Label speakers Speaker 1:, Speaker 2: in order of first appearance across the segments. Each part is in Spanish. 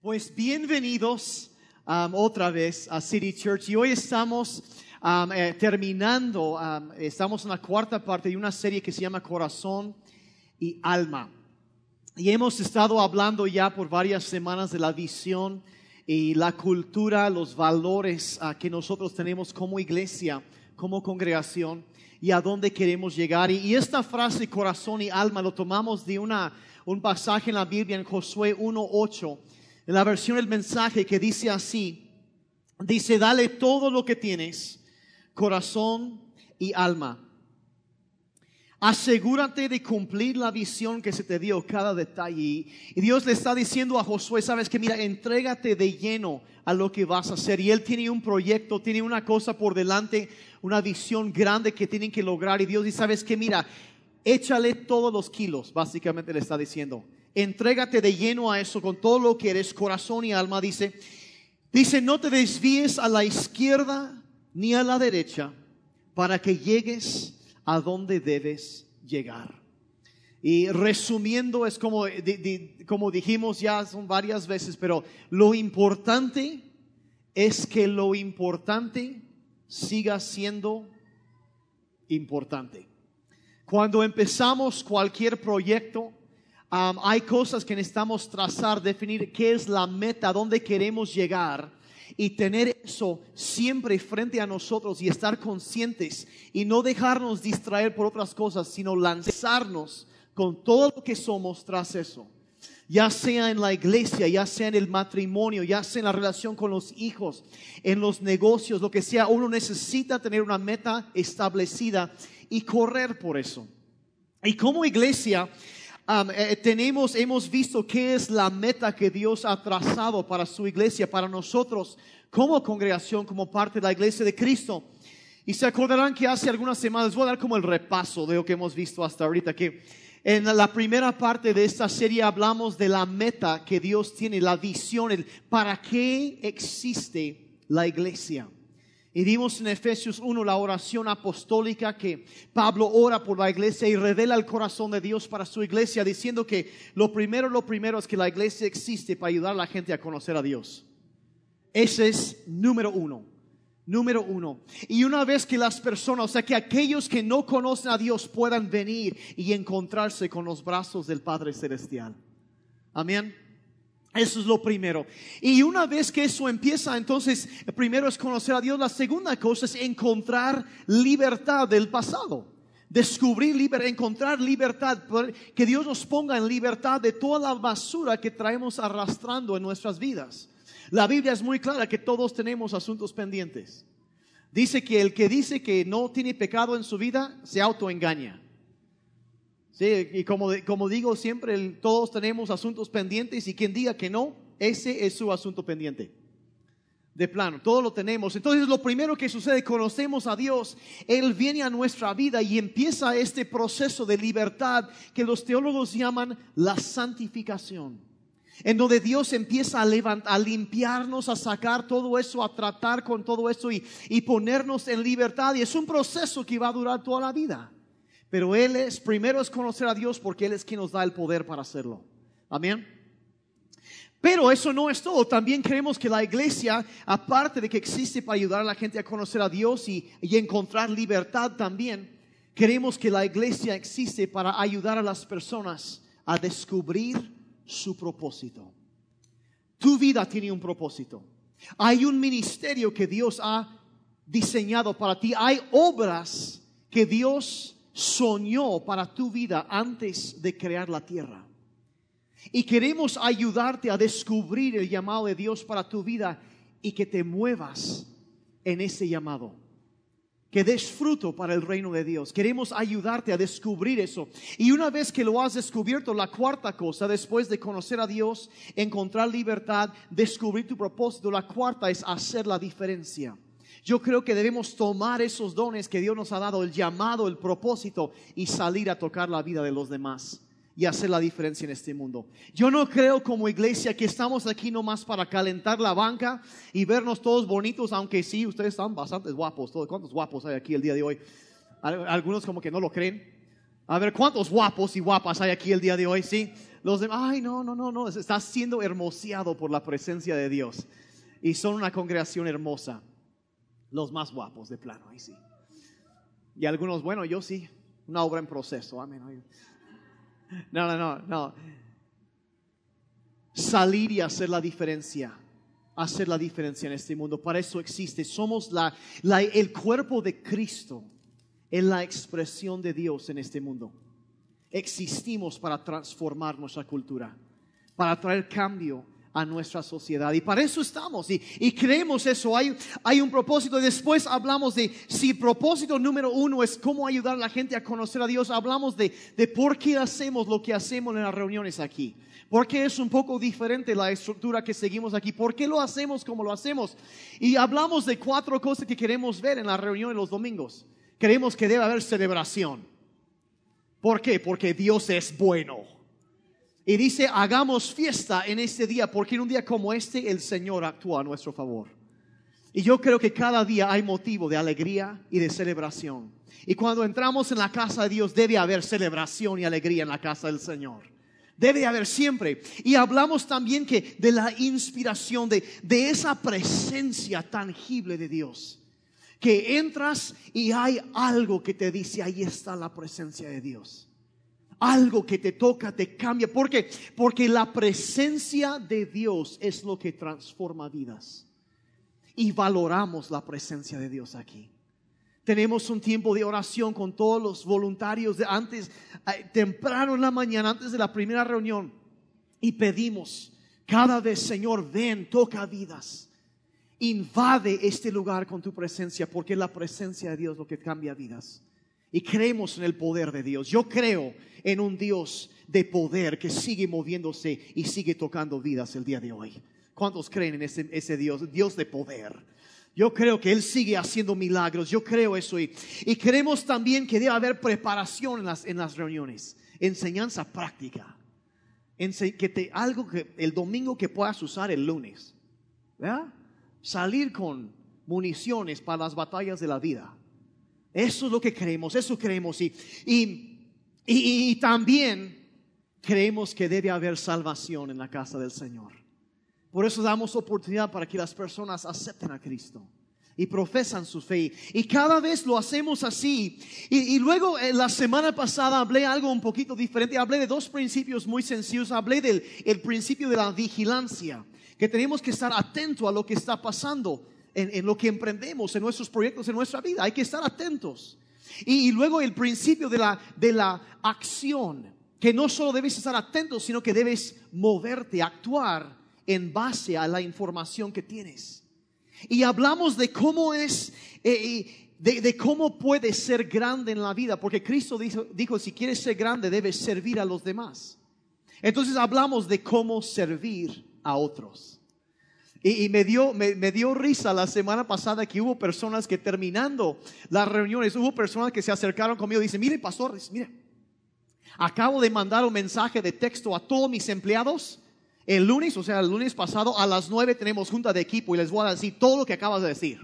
Speaker 1: Pues bienvenidos um, otra vez a City Church y hoy estamos um, eh, terminando, um, estamos en la cuarta parte de una serie que se llama Corazón y Alma. Y hemos estado hablando ya por varias semanas de la visión y la cultura, los valores uh, que nosotros tenemos como iglesia, como congregación y a dónde queremos llegar. Y, y esta frase corazón y alma lo tomamos de una, un pasaje en la Biblia en Josué 1.8 en la versión del mensaje que dice así, dice, dale todo lo que tienes, corazón y alma. Asegúrate de cumplir la visión que se te dio, cada detalle. Y Dios le está diciendo a Josué, sabes que mira, entrégate de lleno a lo que vas a hacer. Y Él tiene un proyecto, tiene una cosa por delante, una visión grande que tienen que lograr. Y Dios dice, sabes que mira, échale todos los kilos, básicamente le está diciendo entrégate de lleno a eso con todo lo que eres, corazón y alma, dice, dice, no te desvíes a la izquierda ni a la derecha para que llegues a donde debes llegar. Y resumiendo, es como, como dijimos ya son varias veces, pero lo importante es que lo importante siga siendo importante. Cuando empezamos cualquier proyecto, hay cosas que necesitamos trazar, definir qué es la meta, dónde queremos llegar y tener eso siempre frente a nosotros y estar conscientes y no dejarnos distraer por otras cosas, sino lanzarnos con todo lo que somos tras eso. Ya sea en la iglesia, ya sea en el matrimonio, ya sea en la relación con los hijos, en los negocios, lo que sea, uno necesita tener una meta establecida y correr por eso. Y como iglesia, eh, tenemos, hemos visto qué es la meta que Dios ha trazado para su iglesia, para nosotros como congregación, como parte de la iglesia de Cristo. Y se acordarán que hace algunas semanas, voy a dar como el repaso de lo que hemos visto hasta ahorita, que en la primera parte de esta serie hablamos de la meta que Dios tiene, la visión, el para qué existe la iglesia. Y vimos en Efesios 1 la oración apostólica que Pablo ora por la iglesia y revela el corazón de Dios para su iglesia, diciendo que lo primero, lo primero es que la iglesia existe para ayudar a la gente a conocer a Dios. Ese es número uno. Número uno. Y una vez que las personas, o sea, que aquellos que no conocen a Dios puedan venir y encontrarse con los brazos del Padre Celestial. Amén. Eso es lo primero. Y una vez que eso empieza, entonces, primero es conocer a Dios. La segunda cosa es encontrar libertad del pasado. Descubrir, libertad, encontrar libertad, que Dios nos ponga en libertad de toda la basura que traemos arrastrando en nuestras vidas. La Biblia es muy clara que todos tenemos asuntos pendientes. Dice que el que dice que no tiene pecado en su vida se autoengaña. Sí, y como, como digo siempre, todos tenemos asuntos pendientes y quien diga que no, ese es su asunto pendiente. De plano, todo lo tenemos. Entonces lo primero que sucede, conocemos a Dios, Él viene a nuestra vida y empieza este proceso de libertad que los teólogos llaman la santificación. En donde Dios empieza a, levantar, a limpiarnos, a sacar todo eso, a tratar con todo eso y, y ponernos en libertad. Y es un proceso que va a durar toda la vida. Pero Él es, primero es conocer a Dios porque Él es quien nos da el poder para hacerlo. Amén. Pero eso no es todo. También creemos que la iglesia, aparte de que existe para ayudar a la gente a conocer a Dios y, y encontrar libertad también, queremos que la iglesia existe para ayudar a las personas a descubrir su propósito. Tu vida tiene un propósito. Hay un ministerio que Dios ha diseñado para ti. Hay obras que Dios soñó para tu vida antes de crear la tierra. Y queremos ayudarte a descubrir el llamado de Dios para tu vida y que te muevas en ese llamado. Que des fruto para el reino de Dios. Queremos ayudarte a descubrir eso. Y una vez que lo has descubierto, la cuarta cosa, después de conocer a Dios, encontrar libertad, descubrir tu propósito, la cuarta es hacer la diferencia. Yo creo que debemos tomar esos dones que Dios nos ha dado, el llamado, el propósito, y salir a tocar la vida de los demás y hacer la diferencia en este mundo. Yo no creo como iglesia que estamos aquí nomás para calentar la banca y vernos todos bonitos, aunque sí, ustedes están bastante guapos. ¿Cuántos guapos hay aquí el día de hoy? Algunos como que no lo creen. A ver, ¿cuántos guapos y guapas hay aquí el día de hoy? Sí. los demás, ay, no, no, no, no, está siendo hermoseado por la presencia de Dios. Y son una congregación hermosa. Los más guapos de plano, ahí sí. Y algunos, bueno, yo sí, una obra en proceso, amén. No, no, no, no. Salir y hacer la diferencia hacer la diferencia en este mundo. Para eso existe. Somos la, el cuerpo de Cristo en la expresión de Dios en este mundo. Existimos para transformar nuestra cultura, para traer cambio a nuestra sociedad. Y para eso estamos. Y, y, creemos eso. Hay, hay un propósito. Después hablamos de si propósito número uno es cómo ayudar a la gente a conocer a Dios. Hablamos de, de por qué hacemos lo que hacemos en las reuniones aquí. ¿Por qué es un poco diferente la estructura que seguimos aquí? ¿Por qué lo hacemos como lo hacemos? Y hablamos de cuatro cosas que queremos ver en la reunión de los domingos. Queremos que debe haber celebración. ¿Por qué? Porque Dios es bueno. Y dice, hagamos fiesta en este día, porque en un día como este el Señor actúa a nuestro favor. Y yo creo que cada día hay motivo de alegría y de celebración. Y cuando entramos en la casa de Dios debe haber celebración y alegría en la casa del Señor. Debe haber siempre. Y hablamos también que de la inspiración, de, de esa presencia tangible de Dios. Que entras y hay algo que te dice, ahí está la presencia de Dios. Algo que te toca, te cambia. ¿Por qué? Porque la presencia de Dios es lo que transforma vidas. Y valoramos la presencia de Dios aquí. Tenemos un tiempo de oración con todos los voluntarios de antes, eh, temprano en la mañana, antes de la primera reunión. Y pedimos cada vez, Señor, ven, toca vidas. Invade este lugar con tu presencia, porque es la presencia de Dios lo que cambia vidas. Y creemos en el poder de Dios. Yo creo en un Dios de poder que sigue moviéndose y sigue tocando vidas el día de hoy. ¿Cuántos creen en ese, ese Dios? Dios de poder. Yo creo que Él sigue haciendo milagros. Yo creo eso. Y, y creemos también que debe haber preparación en las, en las reuniones. Enseñanza práctica. que te, algo que el domingo que puedas usar el lunes. Salir con municiones para las batallas de la vida. Eso es lo que creemos. Eso creemos. y, y, y también creemos que debe haber salvación en la casa del Señor. Por eso damos oportunidad para que las personas acepten a Cristo y profesan su fe. Y cada vez lo hacemos así. Y, luego eh, la semana pasada hablé algo un poquito diferente. Hablé de dos principios muy sencillos. Hablé del el principio de la vigilancia, que tenemos que estar atentos a lo que está pasando en, lo que emprendemos, en nuestros proyectos, en nuestra vida. Hay que estar atentos. Y, y luego el principio de la, de la acción, que no solo debes estar atento, sino que debes moverte, actuar en base a la información que tienes. Y hablamos de cómo es, eh, de, cómo puedes ser grande en la vida, porque Cristo dijo, dijo, si quieres ser grande debes servir a los demás. Entonces hablamos de cómo servir a otros. Y, me, dio, me, me, dio risa la semana pasada que hubo personas que terminando las reuniones, hubo personas que se acercaron conmigo y dicen, mire pastor, mire, acabo de mandar un mensaje de texto a todos mis empleados el lunes, o sea, el lunes pasado a las nueve tenemos junta de equipo y les voy a decir todo lo que acabas de decir.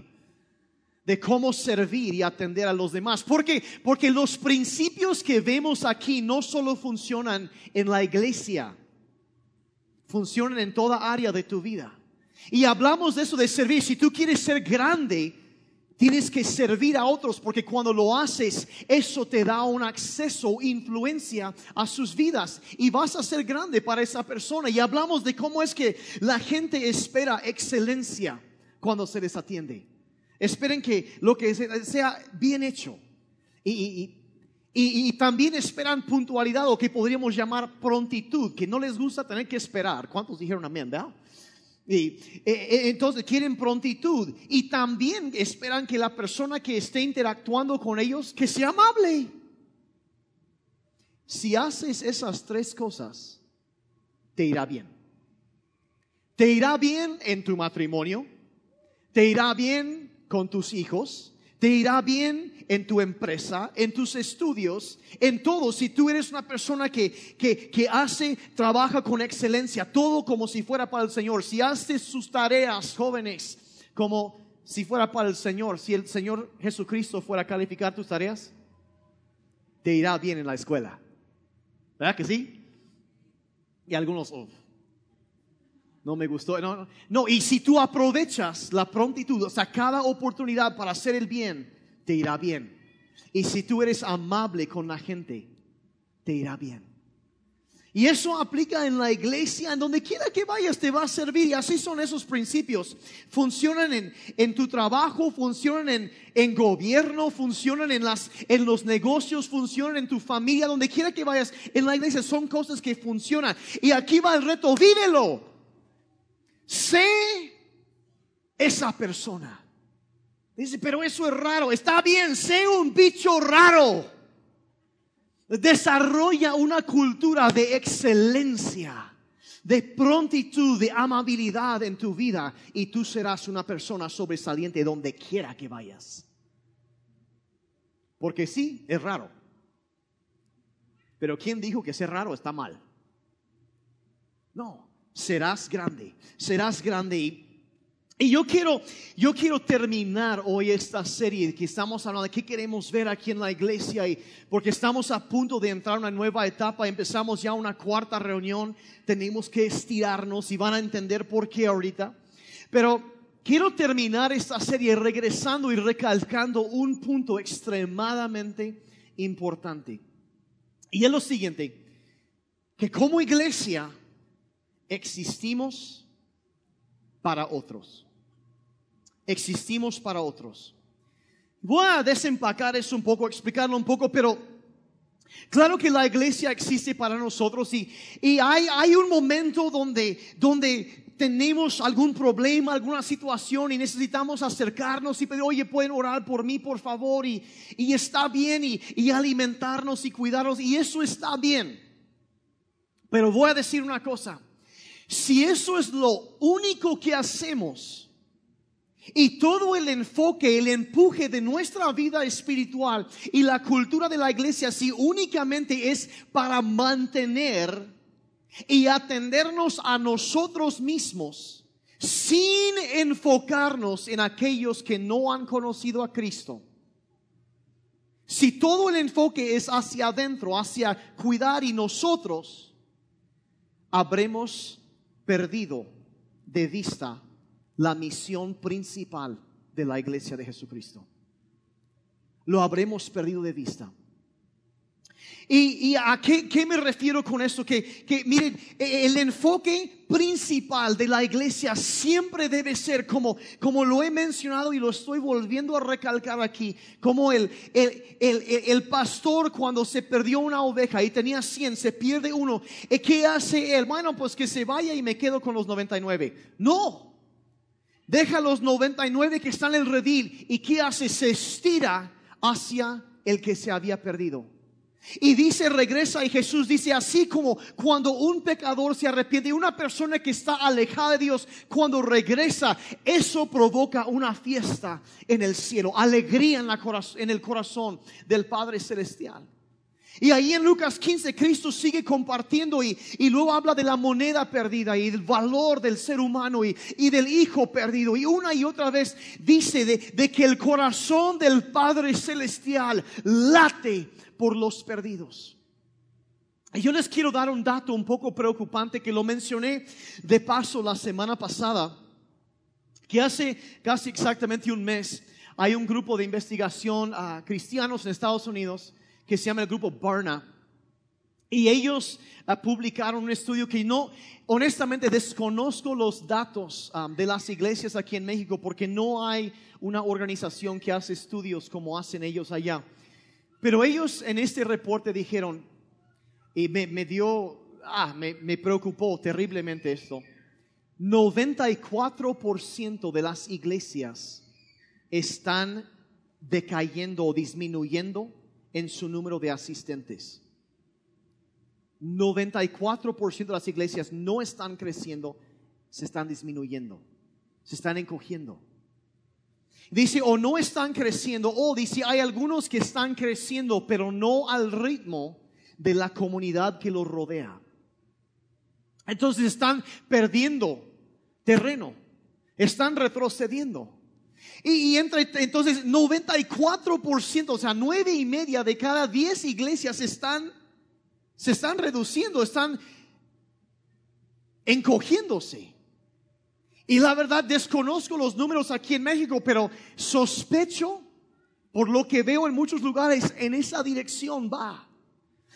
Speaker 1: De cómo servir y atender a los demás. Porque, porque los principios que vemos aquí no solo funcionan en la iglesia, funcionan en toda área de tu vida. Y hablamos de eso de servir. Si tú quieres ser grande, Tienes que servir a otros porque cuando lo haces, eso te da un acceso, influencia a sus vidas y vas a ser grande para esa persona. Y hablamos de cómo es que la gente espera excelencia cuando se les atiende. Esperen que lo que sea bien hecho. Y, y, también esperan puntualidad o que podríamos llamar prontitud, que no les gusta tener que esperar. ¿Cuántos dijeron amén? ¿verdad? Y, eh, eh, entonces quieren prontitud y también esperan que la persona que esté interactuando con ellos que sea amable. Si haces esas tres cosas, te irá bien. Te irá bien en tu matrimonio, te irá bien con tus hijos, te irá bien en tu empresa, en tus estudios, en todo. Si tú eres una persona que, que, hace, trabaja con excelencia, todo como si fuera para el Señor. Si haces sus tareas, jóvenes, como si fuera para el Señor, si el Señor Jesucristo fuera a calificar tus tareas, te irá bien en la escuela. ¿Verdad que sí? Y algunos, oh, no me gustó. No, no, no, y si tú aprovechas la prontitud, o sea, cada oportunidad para hacer el bien, te irá bien. Y si tú eres amable con la gente, te irá bien. Y eso aplica en la iglesia, en donde quiera que vayas te va a servir. Y así son esos principios. Funcionan en, en tu trabajo, funcionan en, en gobierno, funcionan en, las, en los negocios, funcionan en tu familia, donde quiera que vayas en la iglesia. Son cosas que funcionan. Y aquí va el reto, vívelo. Sé esa persona. Dice, pero eso es raro. Está bien, sé un bicho raro. Desarrolla una cultura de excelencia, de prontitud, de amabilidad en tu vida y tú serás una persona sobresaliente donde quiera que vayas. Porque sí, es raro. Pero ¿quién dijo que ser raro está mal? No, serás grande, serás grande y y yo quiero, yo quiero terminar hoy esta serie que estamos hablando de qué queremos ver aquí en la iglesia porque estamos a punto de entrar a una nueva etapa, empezamos ya una cuarta reunión, tenemos que estirarnos y van a entender por qué ahorita. Pero quiero terminar esta serie regresando y recalcando un punto extremadamente importante. Y es lo siguiente, que como iglesia existimos para otros existimos para otros. Voy a desempacar eso un poco, explicarlo un poco, pero claro que la iglesia existe para nosotros y, y hay, hay un momento donde, donde tenemos algún problema, alguna situación y necesitamos acercarnos y pedir, oye, pueden orar por mí, por favor, y, y está bien, y, y, alimentarnos y cuidarnos, y eso está bien. Pero voy a decir una cosa, si eso es lo único que hacemos, y todo el enfoque, el empuje de nuestra vida espiritual y la cultura de la iglesia, si únicamente es para mantener y atendernos a nosotros mismos, sin enfocarnos en aquellos que no han conocido a Cristo. Si todo el enfoque es hacia adentro, hacia cuidar y nosotros, habremos perdido de vista la misión principal de la iglesia de Jesucristo. Lo habremos perdido de vista. ¿Y, a qué, me refiero con esto? Que, que miren, e, el enfoque principal de la iglesia siempre debe ser como, como lo he mencionado y lo estoy volviendo a recalcar aquí, como el, el, el, el pastor cuando se perdió una oveja y tenía 100, se pierde uno. ¿Qué hace él? Bueno, pues que se vaya y me quedo con los 99. No. Deja los 99 que están en el redil y ¿qué hace? Se estira hacia el que se había perdido. Y dice, regresa y Jesús dice, así como cuando un pecador se arrepiente, una persona que está alejada de Dios, cuando regresa, eso provoca una fiesta en el cielo, alegría en, la en el corazón del Padre Celestial. Y ahí en Lucas 15 Cristo sigue compartiendo y, y, luego habla de la moneda perdida y del valor del ser humano y, del hijo perdido. Y una y otra vez dice de, de, que el corazón del Padre Celestial late por los perdidos. Y yo les quiero dar un dato un poco preocupante que lo mencioné de paso la semana pasada, que hace casi exactamente un mes hay un grupo de investigación a cristianos en Estados Unidos que se llama el grupo Barna. Y ellos uh, publicaron un estudio que no, honestamente desconozco los datos um, de las iglesias aquí en México porque no hay una organización que hace estudios como hacen ellos allá. Pero ellos en este reporte dijeron, y me, me dio, ah, me, me preocupó terriblemente esto, 94% de las iglesias están decayendo o disminuyendo en su número de asistentes. 94% de las iglesias no están creciendo, se están disminuyendo, se están encogiendo. Dice, o no están creciendo, o dice, hay algunos que están creciendo, pero no al ritmo de la comunidad que los rodea. Entonces están perdiendo terreno, están retrocediendo. Y, entre, entonces 94%, o sea, nueve y media de cada 10 iglesias están, se están reduciendo, están encogiéndose. Y la verdad desconozco los números aquí en México, pero sospecho por lo que veo en muchos lugares en esa dirección va.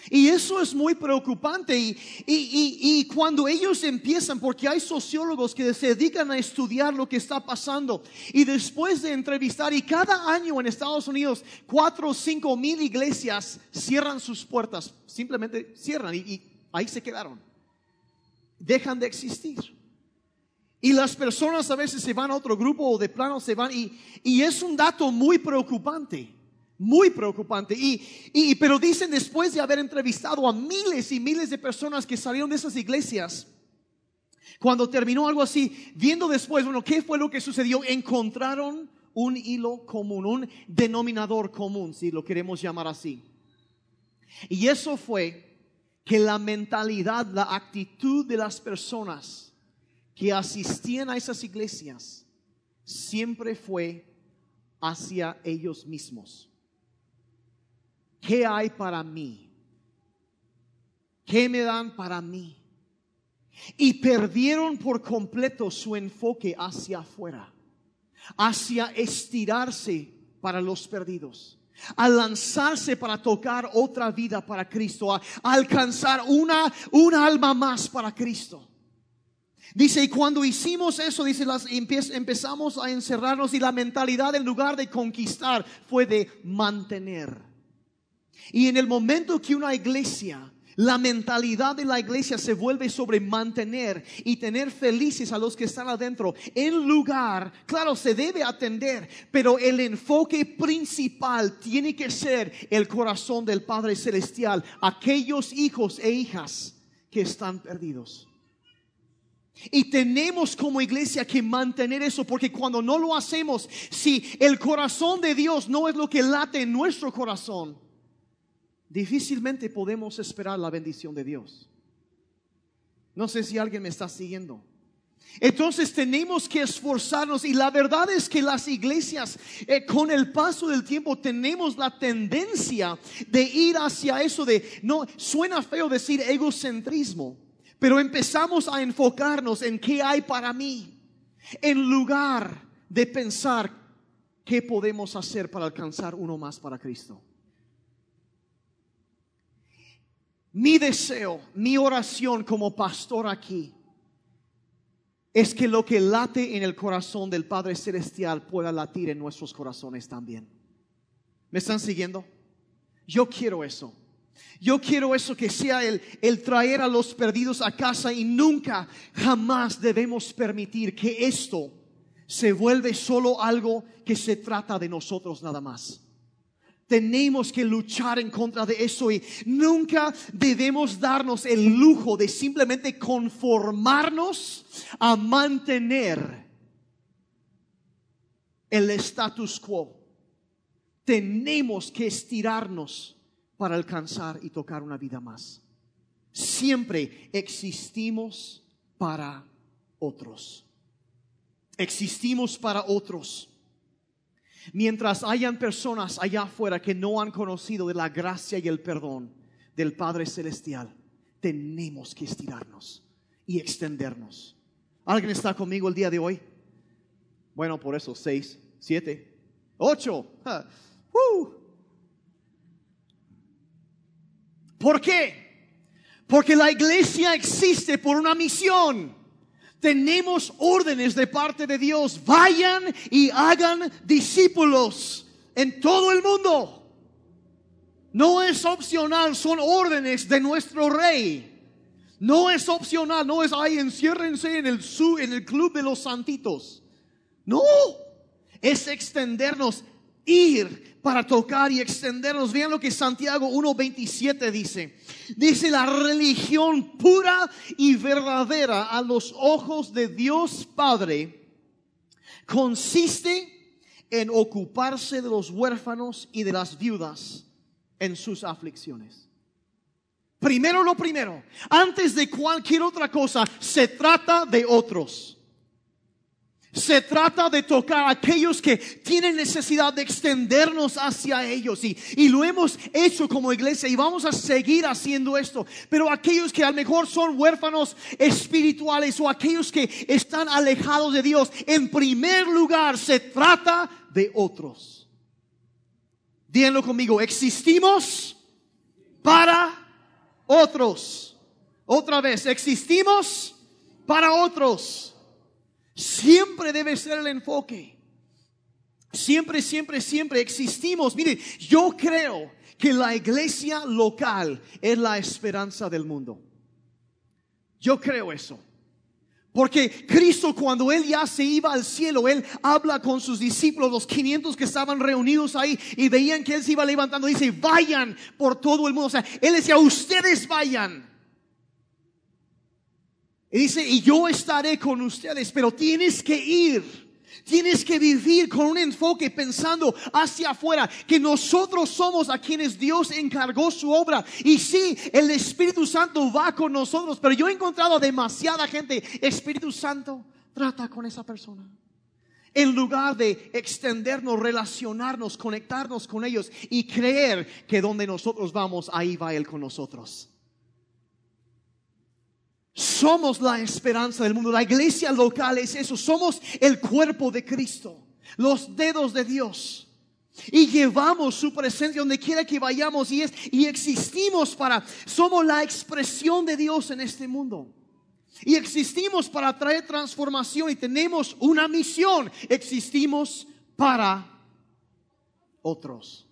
Speaker 1: Y eso es muy preocupante. Y, y, cuando ellos empiezan, porque hay sociólogos que se dedican a estudiar lo que está pasando, y después de entrevistar, y cada año en Estados Unidos, cuatro o cinco mil iglesias cierran sus puertas, simplemente cierran y ahí se quedaron. Dejan de existir. Y las personas a veces se van a otro grupo o de plano se van y, y es un dato muy preocupante, muy preocupante. Y, y, pero dicen después de haber entrevistado a miles y miles de personas que salieron de esas iglesias, cuando terminó algo así, viendo después, bueno, ¿qué fue lo que sucedió? Encontraron un hilo común, un denominador común, si lo queremos llamar así. Y eso fue que la mentalidad, la actitud de las personas, que asistían a esas iglesias siempre fue hacia ellos mismos. ¿Qué hay para mí? ¿Qué me dan para mí? Y perdieron por completo su enfoque hacia afuera, hacia estirarse para los perdidos, a lanzarse para tocar otra vida para Cristo, a, alcanzar una, una alma más para Cristo. Dice, y cuando hicimos eso, dice, las, empezamos a encerrarnos y la mentalidad en lugar de conquistar fue de mantener. Y en el momento que una iglesia, la mentalidad de la iglesia se vuelve sobre mantener y tener felices a los que están adentro, en lugar, claro, se debe atender, pero el enfoque principal tiene que ser el corazón del Padre Celestial, aquellos hijos e hijas que están perdidos. Y tenemos como iglesia que mantener eso, porque cuando no lo hacemos, si el corazón de Dios no es lo que late en nuestro corazón, difícilmente podemos esperar la bendición de Dios. No sé si alguien me está siguiendo. Entonces tenemos que esforzarnos y la verdad es que las iglesias eh, con el paso del tiempo tenemos la tendencia de ir hacia eso de, no, suena feo decir egocentrismo, pero empezamos a enfocarnos en qué hay para mí, en lugar de pensar qué podemos hacer para alcanzar uno más para Cristo. Mi deseo, mi oración como pastor aquí, es que lo que late en el corazón del Padre Celestial pueda latir en nuestros corazones también. ¿Me están siguiendo? Yo quiero eso. Yo quiero eso que sea el, el traer a los perdidos a casa y nunca, jamás debemos permitir que esto se vuelve solo algo que se trata de nosotros nada más. Tenemos que luchar en contra de eso y nunca debemos darnos el lujo de simplemente conformarnos a mantener el status quo. Tenemos que estirarnos para alcanzar y tocar una vida más. Siempre existimos para otros. Existimos para otros. Mientras hayan personas allá afuera que no han conocido de la gracia y el perdón del Padre Celestial, tenemos que estirarnos y extendernos. ¿Alguien está conmigo el día de hoy? Bueno, por eso, seis, siete, ocho. ¿Por qué? Porque la iglesia existe por una misión. Tenemos órdenes de parte de Dios. Vayan y hagan discípulos en todo el mundo. No es opcional, son órdenes de nuestro rey. No es opcional, no es ahí enciérrense en el, en el club de los santitos. No, es extendernos, ir para tocar y extendernos. Vean lo que Santiago 1.27 dice. Dice la religión pura y verdadera a los ojos de Dios Padre consiste en ocuparse de los huérfanos y de las viudas en sus aflicciones. Primero lo primero, antes de cualquier otra cosa, se trata de otros. Se trata de tocar a aquellos que tienen necesidad de extendernos hacia ellos. Y, y, lo hemos hecho como iglesia y vamos a seguir haciendo esto. Pero aquellos que a lo mejor son huérfanos espirituales o aquellos que están alejados de Dios, en primer lugar se trata de otros. Díganlo conmigo, existimos para otros. Otra vez, existimos para otros. Siempre debe ser el enfoque. Siempre, siempre, siempre existimos. Mire, yo creo que la iglesia local es la esperanza del mundo. Yo creo eso. Porque Cristo cuando Él ya se iba al cielo, Él habla con sus discípulos, los 500 que estaban reunidos ahí y veían que Él se iba levantando. Dice, vayan por todo el mundo. O sea, Él decía, ustedes vayan. Y dice, y yo estaré con ustedes, pero tienes que ir. Tienes que vivir con un enfoque pensando hacia afuera, que nosotros somos a quienes Dios encargó su obra. Y sí, el Espíritu Santo va con nosotros, pero yo he encontrado demasiada gente, Espíritu Santo, trata con esa persona. En lugar de extendernos, relacionarnos, conectarnos con ellos y creer que donde nosotros vamos, ahí va Él con nosotros. Somos la esperanza del mundo. La iglesia local es eso. Somos el cuerpo de Cristo, los dedos de Dios. Y llevamos su presencia donde quiera que vayamos y es y existimos para somos la expresión de Dios en este mundo. Y existimos para traer transformación y tenemos una misión. Existimos para otros.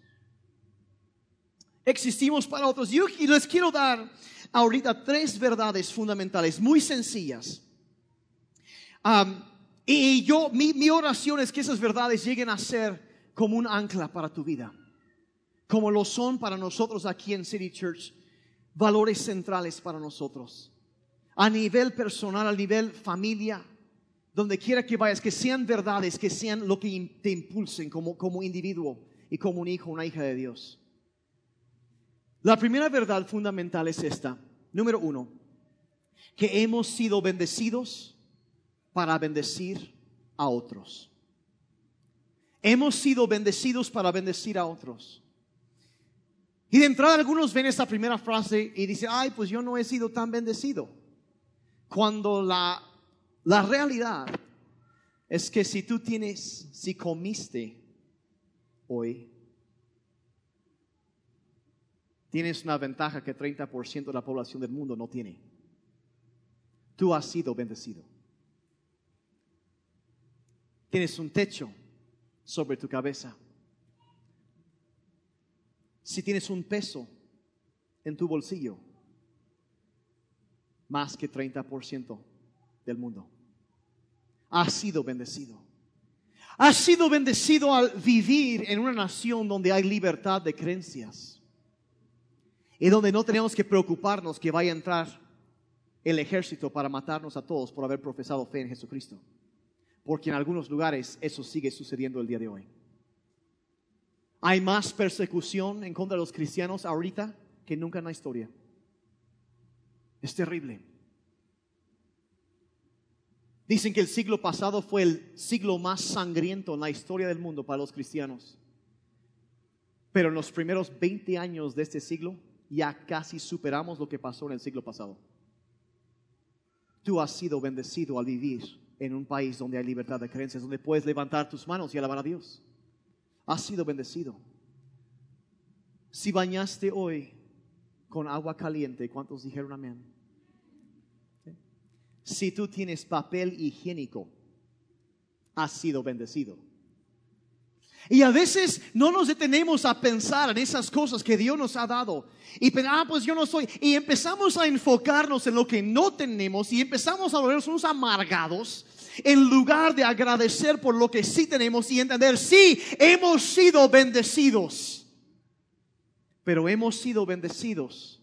Speaker 1: Existimos para otros. Yo les quiero dar ahorita tres verdades fundamentales, muy sencillas. y yo, mi, mi oración es que esas verdades lleguen a ser como un ancla para tu vida, como lo son para nosotros aquí en City Church, valores centrales para nosotros, a nivel personal, a nivel familia, donde quiera que vayas, que sean verdades, que sean lo que te impulsen como, como individuo y como un hijo, una hija de Dios. La primera verdad fundamental es esta. Número uno, que hemos sido bendecidos para bendecir a otros. Hemos sido bendecidos para bendecir a otros. Y de entrada algunos ven esta primera frase y dicen, ay, pues yo no he sido tan bendecido. Cuando la, la realidad es que si tú tienes, si comiste hoy, tienes una ventaja que 30% de la población del mundo no tiene. Tú has sido bendecido. Tienes un techo sobre tu cabeza. Si tienes un peso en tu bolsillo, más que 30% del mundo. Has sido bendecido. Has sido bendecido al vivir en una nación donde hay libertad de creencias y donde no tenemos que preocuparnos que vaya a entrar el ejército para matarnos a todos por haber profesado fe en Jesucristo. Porque en algunos lugares eso sigue sucediendo el día de hoy. Hay más persecución en contra de los cristianos ahorita que nunca en la historia. Es terrible. Dicen que el siglo pasado fue el siglo más sangriento en la historia del mundo para los cristianos. Pero en los primeros 20 años de este siglo ya casi superamos lo que pasó en el siglo pasado. Tú has sido bendecido al vivir en un país donde hay libertad de creencias, donde puedes levantar tus manos y alabar a Dios. Has sido bendecido. Si bañaste hoy con agua caliente, ¿cuántos dijeron amén? Si tú tienes papel higiénico, has sido bendecido. Y a veces no nos detenemos a pensar en esas cosas que Dios nos ha dado. Y ah, pues yo no soy. Y empezamos a enfocarnos en lo que no tenemos y empezamos a volvernos amargados en lugar de agradecer por lo que sí tenemos y entender, sí, hemos sido bendecidos. Pero hemos sido bendecidos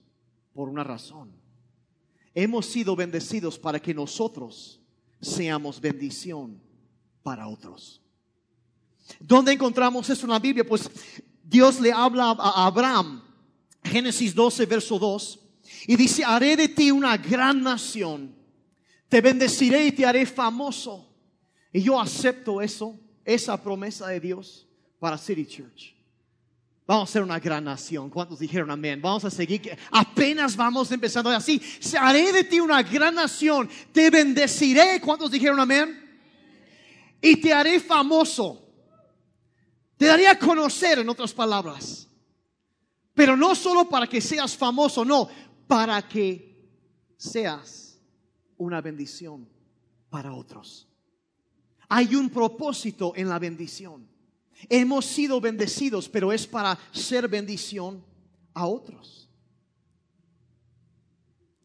Speaker 1: por una razón. Hemos sido bendecidos para que nosotros seamos bendición para otros. ¿Dónde encontramos eso en la Biblia? Pues Dios le habla a Abraham, Génesis 12, verso 2, y dice, haré de ti una gran nación, te bendeciré y te haré famoso. Y yo acepto eso, esa promesa de Dios para City Church. Vamos a ser una gran nación. ¿Cuántos dijeron amén? Vamos a seguir. Apenas vamos empezando así. Haré de ti una gran nación. Te bendeciré. ¿Cuántos dijeron amén? Y te haré famoso. Te daré a conocer, en otras palabras. Pero no solo para que seas famoso, no, para que seas una bendición para otros. Hay un propósito en la bendición. Hemos sido bendecidos, pero es para ser bendición a otros.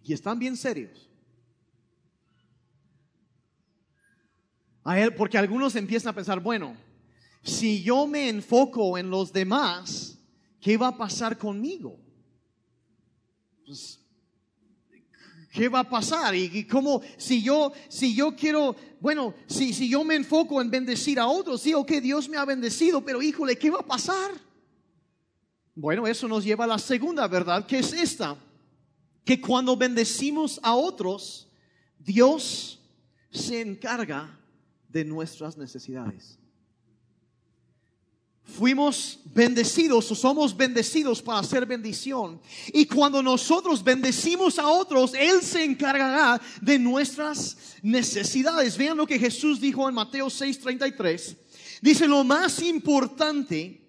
Speaker 1: Y están bien serios. A él, porque algunos empiezan a pensar, bueno, si yo me enfoco en los demás, ¿qué va a pasar conmigo? Pues, ¿qué va a pasar? Y, cómo, si yo, si yo quiero, bueno, si, si yo me enfoco en bendecir a otros, sí, ok, Dios me ha bendecido, pero híjole, ¿qué va a pasar? Bueno, eso nos lleva a la segunda verdad, que es esta, que cuando bendecimos a otros, Dios se encarga de nuestras necesidades. Fuimos bendecidos o somos bendecidos para hacer bendición. Y cuando nosotros bendecimos a otros, Él se encargará de nuestras necesidades. Vean lo que Jesús dijo en Mateo 6:33. Dice, lo más importante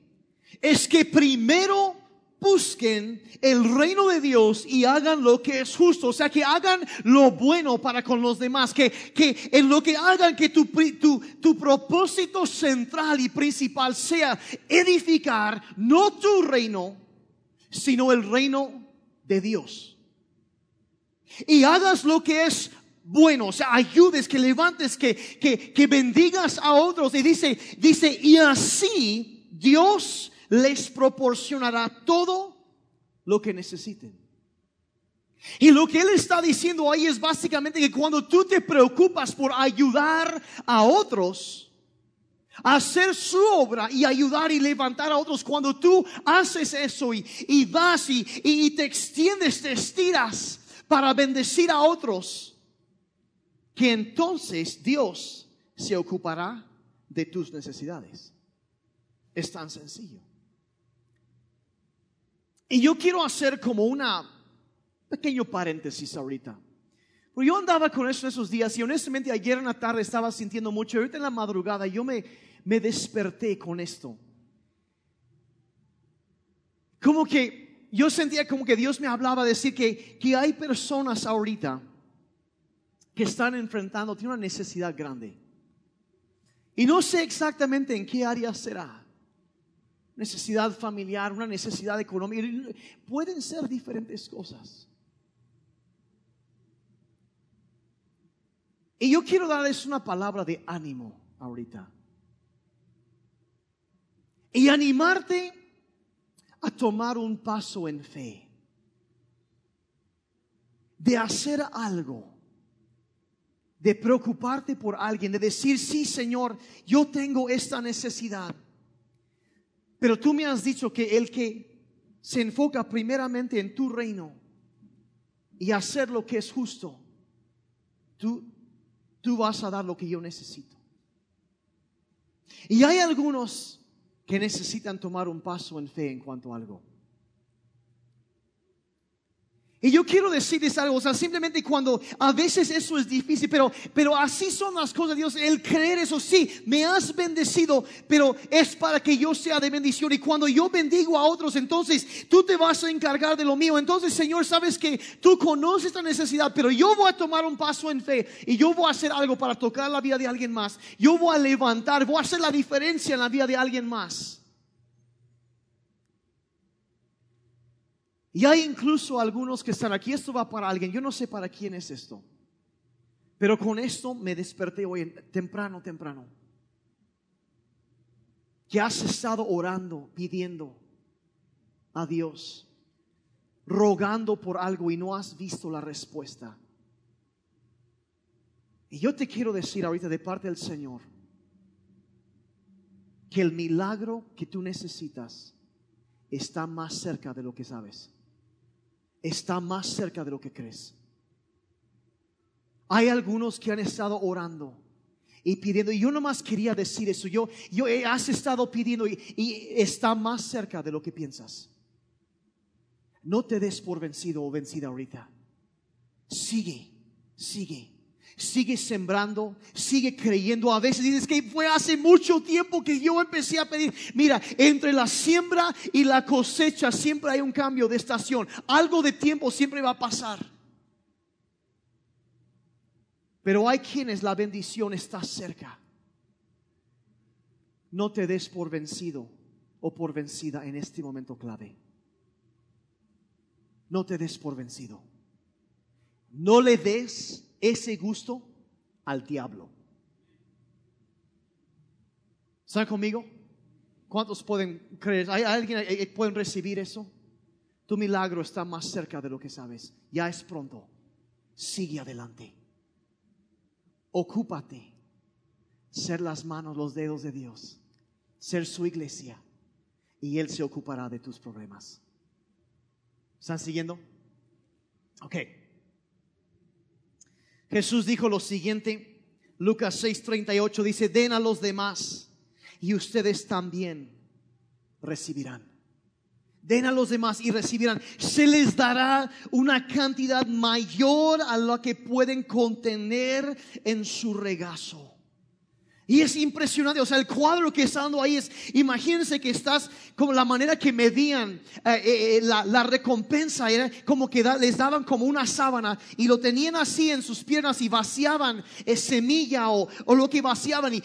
Speaker 1: es que primero busquen el reino de Dios y hagan lo que es justo, o sea, que hagan lo bueno para con los demás, que, que en lo que hagan que tu, tu, tu propósito central y principal sea edificar no tu reino, sino el reino de Dios. Y hagas lo que es bueno, o sea, ayudes, que levantes, que, que, que bendigas a otros. Y dice, dice, y así Dios les proporcionará todo lo que necesiten. Y lo que él está diciendo ahí es básicamente que cuando tú te preocupas por ayudar a otros, hacer su obra y ayudar y levantar a otros, cuando tú haces eso y, y y te extiendes, te estiras para bendecir a otros, que entonces Dios se ocupará de tus necesidades. Es tan sencillo. Y yo quiero hacer como una pequeño paréntesis ahorita. Porque yo andaba con eso esos días y honestamente ayer en la tarde estaba sintiendo mucho. Ahorita en la madrugada yo me, me desperté con esto. Como que yo sentía como que Dios me hablaba, decir que, que hay personas ahorita que están enfrentando, tienen una necesidad grande. Y no sé exactamente en qué área será necesidad familiar, una necesidad económica. Pueden ser diferentes cosas. Y yo quiero darles una palabra de ánimo ahorita. Y animarte a tomar un paso en fe. De hacer algo. De preocuparte por alguien. De decir, sí Señor, yo tengo esta necesidad pero tú me has dicho que el que se enfoca primeramente en tu reino y hacer lo que es justo, tú, tú vas a dar lo que yo necesito. Y hay algunos que necesitan tomar un paso en fe en cuanto a algo. Y yo quiero decirles algo, o sea, simplemente cuando a veces eso es difícil, pero, pero así son las cosas de Dios. El creer eso, sí, me has bendecido, pero es para que yo sea de bendición. Y cuando yo bendigo a otros, entonces tú te vas a encargar de lo mío. Entonces, Señor, sabes que tú conoces esta necesidad, pero yo voy a tomar un paso en fe y yo voy a hacer algo para tocar la vida de alguien más. Yo voy a levantar, voy a hacer la diferencia en la vida de alguien más. Y hay incluso algunos que están aquí, esto va para alguien, yo no sé para quién es esto, pero con esto me desperté hoy temprano, temprano. Que has estado orando, pidiendo a Dios, rogando por algo y no has visto la respuesta. Y yo te quiero decir ahorita de parte del Señor que el milagro que tú necesitas está más cerca de lo que sabes está más cerca de lo que crees. Hay algunos que han estado orando y pidiendo. Y yo nomás quería decir eso. Yo, yo he, has estado pidiendo y, y está más cerca de lo que piensas. No te des por vencido o vencida ahorita. Sigue, sigue. Sigue sembrando, sigue creyendo. A veces dices que fue hace mucho tiempo que yo empecé a pedir. Mira, entre la siembra y la cosecha siempre hay un cambio de estación. Algo de tiempo siempre va a pasar. Pero hay quienes la bendición está cerca. No te des por vencido o por vencida en este momento clave. No te des por vencido. No le des ese gusto al diablo. ¿Están conmigo? ¿Cuántos pueden creer? ¿Hay alguien que pueden recibir eso? Tu milagro está más cerca de lo que sabes. Ya es pronto. Sigue adelante. Ocúpate. Ser las manos, los dedos de Dios. Ser su iglesia. Y Él se ocupará de tus problemas. ¿Están siguiendo? Ok. Jesús dijo lo siguiente, Lucas 6:38 dice, den a los demás y ustedes también recibirán. Den a los demás y recibirán. Se les dará una cantidad mayor a la que pueden contener en su regazo. Y es impresionante, o sea, el cuadro que está dando ahí es, imagínense que estás como la manera que medían eh, eh, eh, la, recompensa, era como que les daban como una sábana y lo tenían así en sus piernas y vaciaban semilla o, lo que vaciaban, y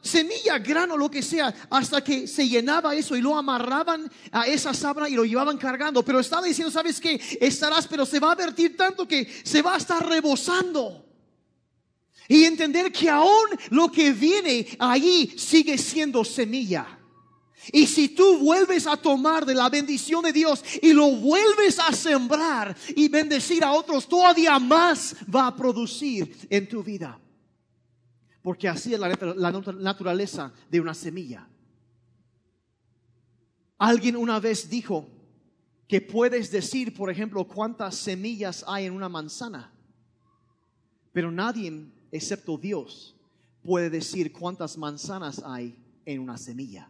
Speaker 1: semilla, grano, lo que sea, hasta que se llenaba eso y lo amarraban a esa sábana y lo llevaban cargando. Pero estaba diciendo, ¿sabes qué? Estarás, pero se va a vertir tanto que se va a estar rebosando. Y entender que aún lo que viene ahí sigue siendo semilla. Y si tú vuelves a tomar de la bendición de Dios y lo vuelves a sembrar y bendecir a otros, todavía más va a producir en tu vida. Porque así es la, la naturaleza de una semilla. Alguien una vez dijo que puedes decir, por ejemplo, cuántas semillas hay en una manzana, pero nadie excepto Dios, puede decir cuántas manzanas hay en una semilla.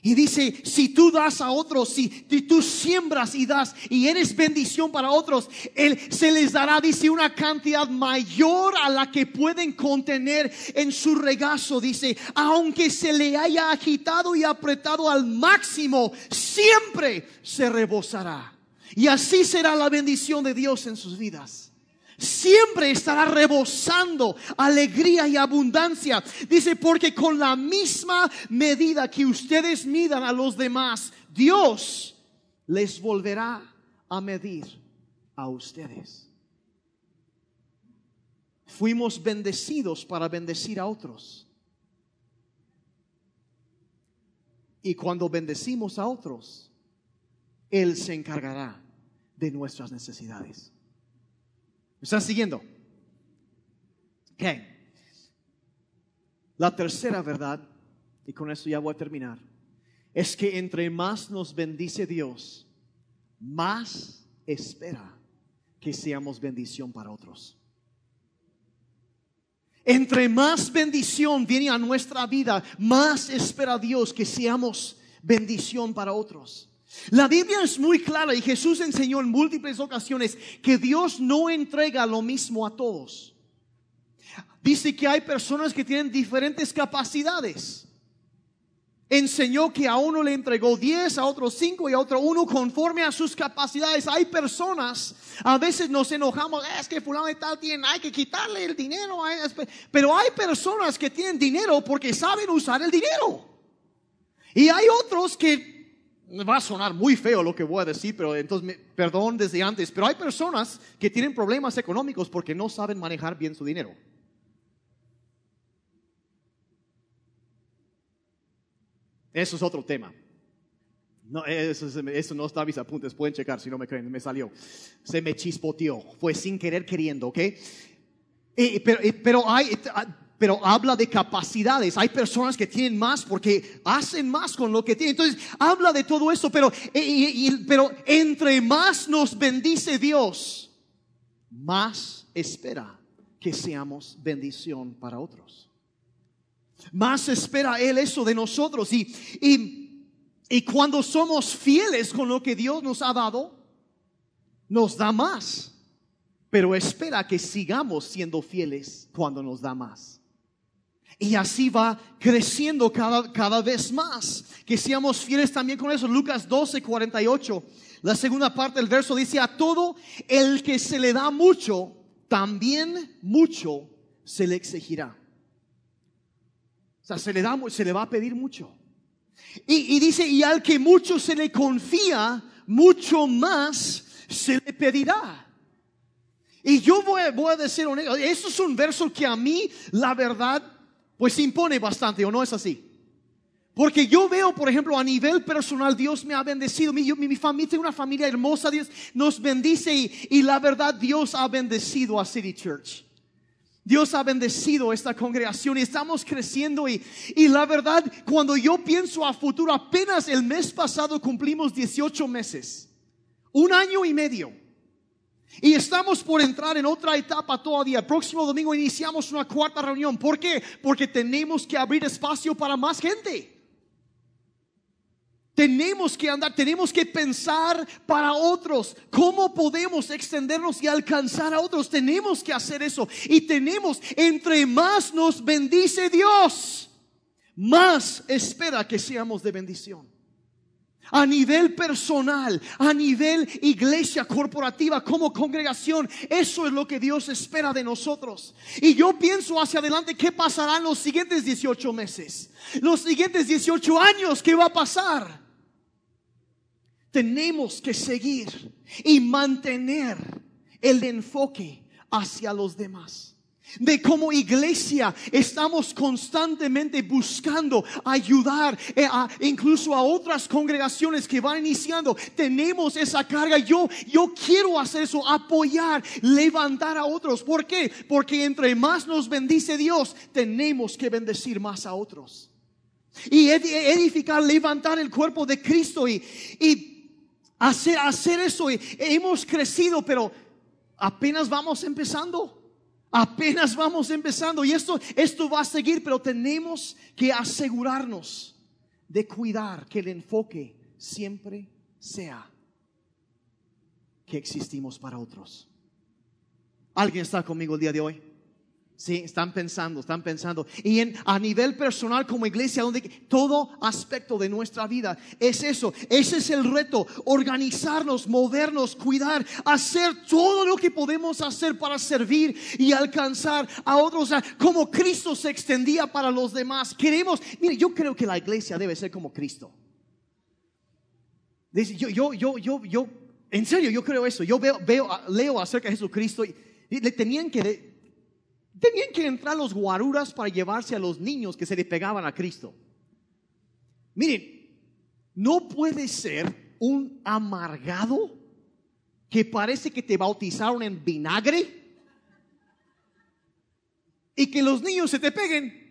Speaker 1: Y dice, si tú das a otros, si, tú siembras y das y eres bendición para otros, él, se les dará, dice, una cantidad mayor a la que pueden contener en su regazo. Dice, aunque se le haya agitado y apretado al máximo, siempre se rebosará. Y así será la bendición de Dios en sus vidas siempre estará rebosando alegría y abundancia. Dice, porque con la misma medida que ustedes midan a los demás, Dios les volverá a medir a ustedes. Fuimos bendecidos para bendecir a otros. Y cuando bendecimos a otros, Él se encargará de nuestras necesidades. ¿Me están siguiendo? Ok. La tercera verdad, y con esto ya voy a terminar, es que entre más nos bendice Dios, más espera que seamos bendición para otros. Entre más bendición viene a nuestra vida, más espera Dios que seamos bendición para otros. La Biblia es muy clara y Jesús enseñó en múltiples ocasiones que Dios no entrega lo mismo a todos. Dice que hay personas que tienen diferentes capacidades. Enseñó que a uno le entregó 10, a otro 5 y a otro 1 conforme a sus capacidades. Hay personas, a veces nos enojamos, es que fulano y tal tiene, hay que quitarle el dinero. Pero hay personas que tienen dinero porque saben usar el dinero. Y hay otros que va a sonar muy feo lo que voy a decir, pero entonces, perdón desde antes, pero hay personas que tienen problemas económicos porque no saben manejar bien su dinero. Eso es otro tema. No, eso, no está a mis apuntes, pueden checar si no me creen, me salió. Se me chispoteó, fue sin querer queriendo, ¿ok? pero, pero hay pero habla de capacidades. Hay personas que tienen más porque hacen más con lo que tienen. Entonces, habla de todo eso, pero, pero entre más nos bendice Dios, más espera que seamos bendición para otros. Más espera Él eso de nosotros. Y, y, y cuando somos fieles con lo que Dios nos ha dado, nos da más. Pero espera que sigamos siendo fieles cuando nos da más. Y así va creciendo cada, cada vez más. Que seamos fieles también con eso. Lucas 12, 48. La segunda parte del verso dice, a todo el que se le da mucho, también mucho se le exigirá. O sea, se le, da, se le va a pedir mucho. Y, y dice, y al que mucho se le confía, mucho más se le pedirá. Y yo voy, voy a decir honesto, eso es un verso que a mí, la verdad, pues impone bastante, ¿o no es así? Porque yo veo, por ejemplo, a nivel personal, Dios me ha bendecido. Mi, mi, familia tiene una familia hermosa, Dios nos bendice y, y, la verdad, Dios ha bendecido a City Church. Dios ha bendecido esta congregación y estamos creciendo y, y la verdad, cuando yo pienso a futuro, apenas el mes pasado cumplimos 18 meses, un año y medio. Y estamos por entrar en otra etapa todavía. El próximo domingo iniciamos una cuarta reunión. ¿Por qué? Porque tenemos que abrir espacio para más gente. Tenemos que andar, tenemos que pensar para otros. ¿Cómo podemos extendernos y alcanzar a otros? Tenemos que hacer eso. Y tenemos, entre más nos bendice Dios, más espera que seamos de bendición a nivel personal, a nivel iglesia corporativa, como congregación. Eso es lo que Dios espera de nosotros. Y yo pienso hacia adelante qué pasará en los siguientes 18 meses, los siguientes 18 años, qué va a pasar. Tenemos que seguir y mantener el enfoque hacia los demás de cómo iglesia estamos constantemente buscando ayudar eh, incluso a otras congregaciones que van iniciando. Tenemos esa carga. Yo, yo quiero hacer eso, apoyar, levantar a otros. ¿Por qué? Porque entre más nos bendice Dios, tenemos que bendecir más a otros. Y edificar, levantar el cuerpo de Cristo y, y hacer, hacer eso. hemos crecido, pero apenas vamos empezando. Apenas vamos empezando y esto, esto va a seguir, pero tenemos que asegurarnos de cuidar que el enfoque siempre sea que existimos para otros. ¿Alguien está conmigo el día de hoy? Sí, están pensando, están pensando. Y en, a nivel personal como iglesia, donde todo aspecto de nuestra vida es eso. Ese es el reto. Organizarnos, movernos, cuidar, hacer todo lo que podemos hacer para servir y alcanzar a otros. como Cristo se extendía para los demás. Queremos, mire, yo creo que la iglesia debe ser como Cristo. Yo, yo, yo, yo, yo, en serio, yo creo eso. Yo veo, veo, leo acerca de Jesucristo y, y le tenían que Tenían que entrar los guaruras para llevarse a los niños que se le pegaban a Cristo. Miren, no puede ser un amargado que parece que te bautizaron en vinagre y que los niños se te peguen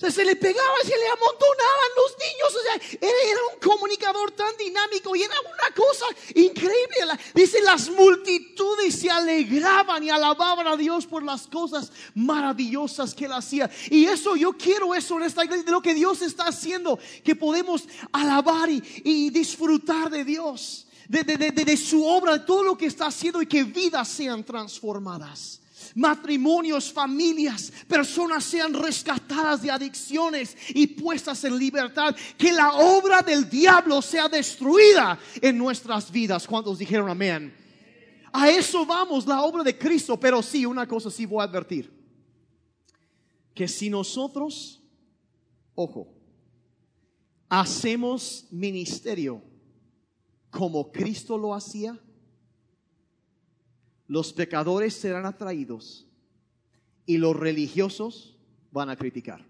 Speaker 1: sea, se le pegaba, se le amontonaban los niños. O sea, era, un comunicador tan dinámico y era una cosa increíble. Dice, las multitudes se alegraban y alababan a Dios por las cosas maravillosas que él hacía. Y eso, yo quiero eso en esta iglesia, de lo que Dios está haciendo, que podemos alabar y, disfrutar de Dios, de, de su obra, de todo lo que está haciendo y que vidas sean transformadas matrimonios, familias, personas sean rescatadas de adicciones y puestas en libertad. Que la obra del diablo sea destruida en nuestras vidas. ¿Cuántos dijeron amén? A eso vamos, la obra de Cristo. Pero sí, una cosa sí voy a advertir. Que si nosotros, ojo, hacemos ministerio como Cristo lo hacía, los pecadores serán atraídos y los religiosos van a criticar.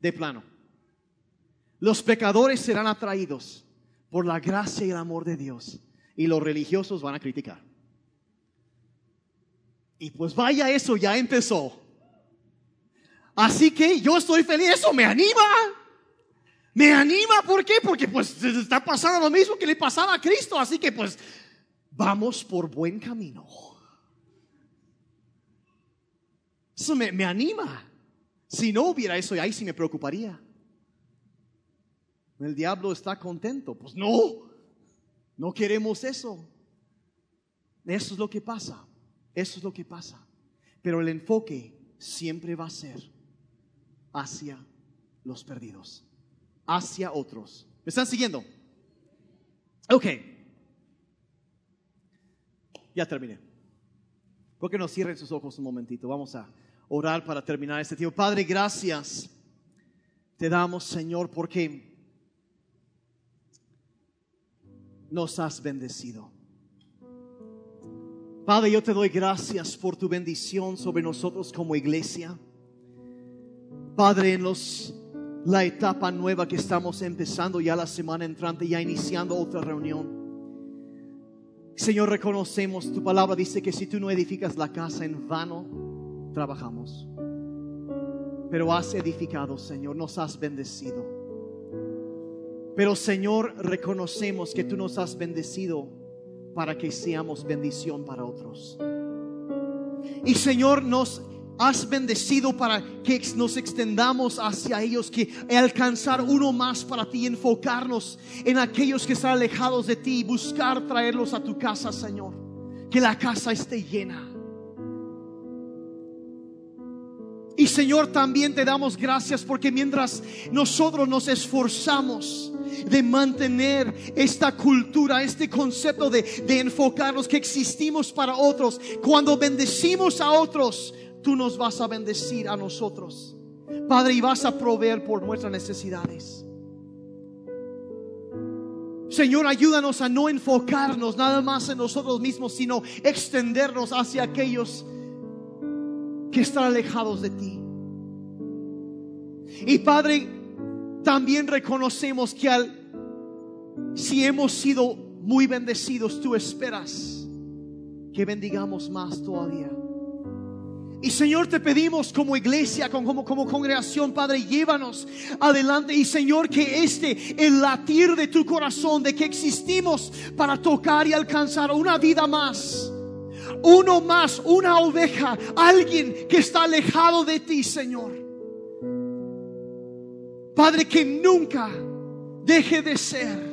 Speaker 1: De plano. Los pecadores serán atraídos por la gracia y el amor de Dios y los religiosos van a criticar. Y pues vaya, eso ya empezó. Así que yo estoy feliz, eso me anima. Me anima, ¿por qué? Porque pues está pasando lo mismo que le pasaba a Cristo, así que pues vamos por buen camino. Eso me, me anima. Si no hubiera eso, ahí sí me preocuparía. El diablo está contento. Pues no, no queremos eso. Eso es lo que pasa. Eso es lo que pasa. Pero el enfoque siempre va a ser hacia los perdidos, hacia otros. ¿Me están siguiendo? Ok. Ya terminé. ¿Por qué no cierren sus ojos un momentito? Vamos a orar para terminar este tiempo. Padre, gracias. Te damos, Señor, porque nos has bendecido. Padre, yo te doy gracias por tu bendición sobre nosotros como iglesia. Padre, en los, la etapa nueva que estamos empezando ya la semana entrante, ya iniciando otra reunión. Señor, reconocemos, tu palabra dice que si tú no edificas la casa en vano, trabajamos. Pero has edificado, Señor, nos has bendecido. Pero Señor, reconocemos que tú nos has bendecido para que seamos bendición para otros. Y Señor, nos has bendecido para que nos extendamos hacia ellos, que alcanzar uno más para ti, enfocarnos en aquellos que están alejados de ti y buscar traerlos a tu casa, Señor. Que la casa esté llena. Y Señor, también te damos gracias porque mientras nosotros nos esforzamos de mantener esta cultura, este concepto de, de enfocarnos que existimos para otros, cuando bendecimos a otros, tú nos vas a bendecir a nosotros. Padre, y vas a proveer por nuestras necesidades. Señor, ayúdanos a no enfocarnos nada más en nosotros mismos, sino extendernos hacia aquellos que están alejados de ti. Y Padre, también reconocemos que al, si hemos sido muy bendecidos, tú esperas que bendigamos más todavía. Y Señor, te pedimos como iglesia, como, como, congregación, Padre, llévanos adelante. Y Señor, que este, el latir de tu corazón, de que existimos para tocar y alcanzar una vida más uno más, una oveja, alguien que está alejado de ti, Señor. Padre, que nunca deje de ser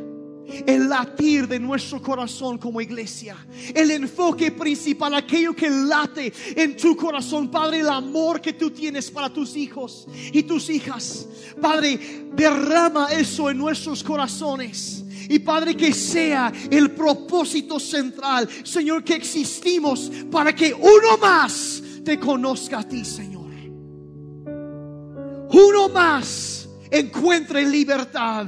Speaker 1: el latir de nuestro corazón como iglesia, el enfoque principal, aquello que late en tu corazón, Padre, el amor que tú tienes para tus hijos y tus hijas. Padre, derrama eso en nuestros corazones y Padre, que sea el propósito central, Señor, que existimos para que uno más te conozca a ti, Señor. Uno más encuentre libertad.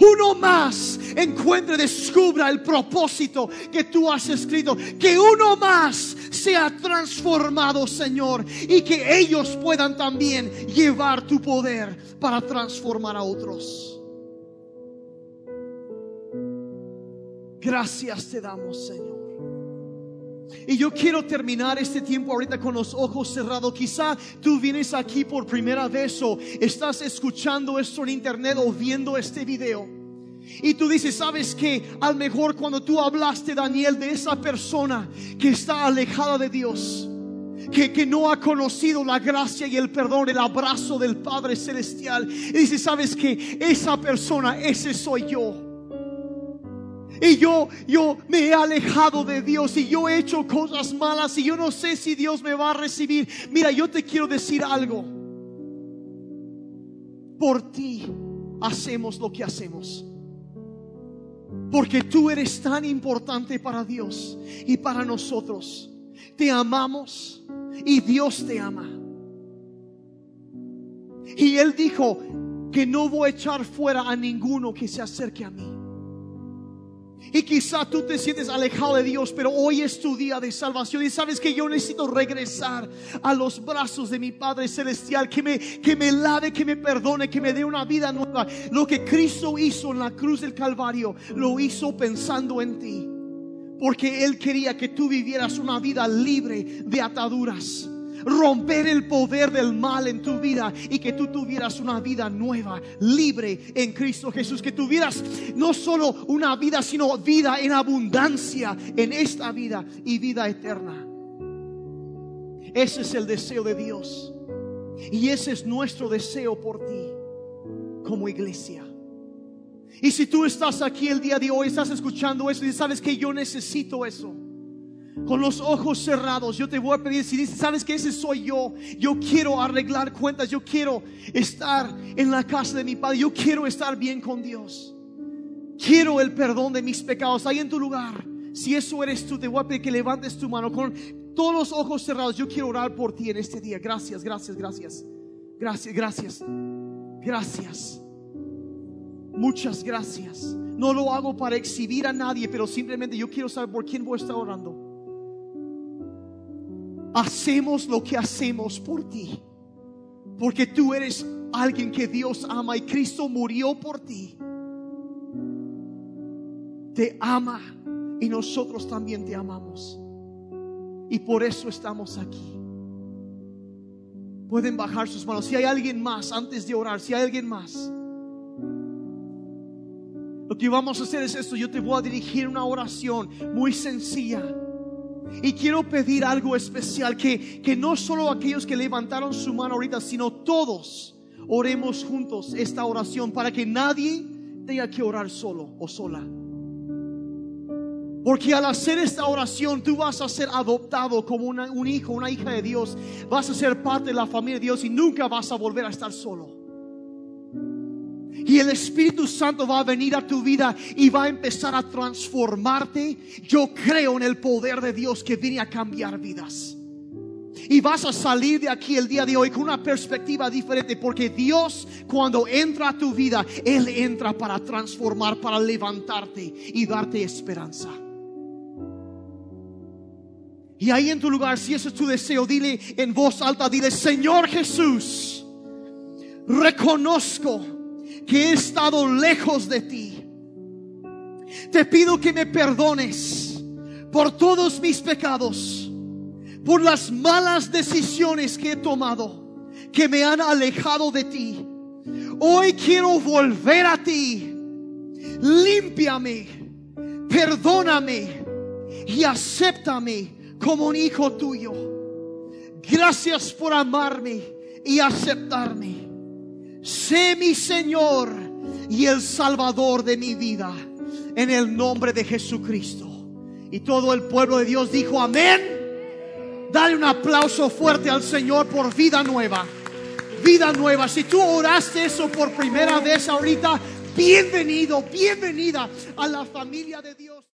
Speaker 1: Uno más encuentre, descubra el propósito que tú has escrito. Que uno más sea transformado, Señor. Y que ellos puedan también llevar tu poder para transformar a otros. Gracias te damos, Señor. Y yo quiero terminar este tiempo ahorita con los ojos cerrados. Quizá tú vienes aquí por primera vez o estás escuchando esto en internet o viendo este video. Y tú dices, sabes que al mejor cuando tú hablaste, Daniel, de esa persona que está alejada de Dios, que, que, no ha conocido la gracia y el perdón, el abrazo del Padre Celestial. Y dices, sabes que esa persona, ese soy yo. Y yo, yo me he alejado de Dios y yo he hecho cosas malas y yo no sé si Dios me va a recibir. Mira, yo te quiero decir algo. Por ti hacemos lo que hacemos. Porque tú eres tan importante para Dios y para nosotros. Te amamos y Dios te ama. Y Él dijo que no voy a echar fuera a ninguno que se acerque a mí. Y quizá tú te sientes alejado de Dios, pero hoy es tu día de salvación y sabes que yo necesito regresar a los brazos de mi Padre Celestial, que me, que me lave, que me perdone, que me dé una vida nueva. Lo que Cristo hizo en la cruz del Calvario, lo hizo pensando en ti. Porque Él quería que tú vivieras una vida libre de ataduras romper el poder del mal en tu vida y que tú tuvieras una vida nueva, libre en Cristo Jesús, que tuvieras no solo una vida, sino vida en abundancia en esta vida y vida eterna. Ese es el deseo de Dios. Y ese es nuestro deseo por ti como iglesia. Y si tú estás aquí el día de hoy, estás escuchando eso y sabes que yo necesito eso con los ojos cerrados, yo te voy a pedir, si dices, sabes que ese soy yo, yo quiero arreglar cuentas, yo quiero estar en la casa de mi Padre, yo quiero estar bien con Dios. Quiero el perdón de mis pecados ahí en tu lugar. Si eso eres tú, te voy a pedir que levantes tu mano con todos los ojos cerrados. Yo quiero orar por ti en este día. Gracias, gracias, gracias. Gracias, gracias. Gracias. Muchas gracias. No lo hago para exhibir a nadie, pero simplemente yo quiero saber por quién voy a estar orando hacemos lo que hacemos por ti. Porque tú eres alguien que Dios ama y Cristo murió por ti. Te ama y nosotros también te amamos. Y por eso estamos aquí. Pueden bajar sus manos. Si hay alguien más antes de orar, si hay alguien más. Lo que vamos a hacer es esto. Yo te voy a dirigir una oración muy sencilla y quiero pedir algo especial, que, que no solo aquellos que levantaron su mano ahorita, sino todos oremos juntos esta oración para que nadie tenga que orar solo o sola. Porque al hacer esta oración tú vas a ser adoptado como un hijo, una hija de Dios. Vas a ser parte de la familia de Dios y nunca vas a volver a estar solo. Y el Espíritu Santo va a venir a tu vida y va a empezar a transformarte. Yo creo en el poder de Dios que viene a cambiar vidas. Y vas a salir de aquí el día de hoy con una perspectiva diferente porque Dios cuando entra a tu vida, Él entra para transformar, para levantarte y darte esperanza. Y ahí en tu lugar, si ese es tu deseo, dile en voz alta, dile, Señor Jesús, reconozco que he estado lejos de ti. Te pido que me perdones por todos mis pecados, por las malas decisiones que he tomado, que me han alejado de ti. Hoy quiero volver a ti. Límpiame, perdóname y acéptame como un hijo tuyo. Gracias por amarme y aceptarme sé mi Señor y el Salvador de mi vida, en el nombre de Jesucristo. Y todo el pueblo de Dios dijo amén. Dale un aplauso fuerte al Señor por vida nueva. Vida nueva. Si tú oraste eso por primera vez ahorita, bienvenido, bienvenida a la familia de Dios.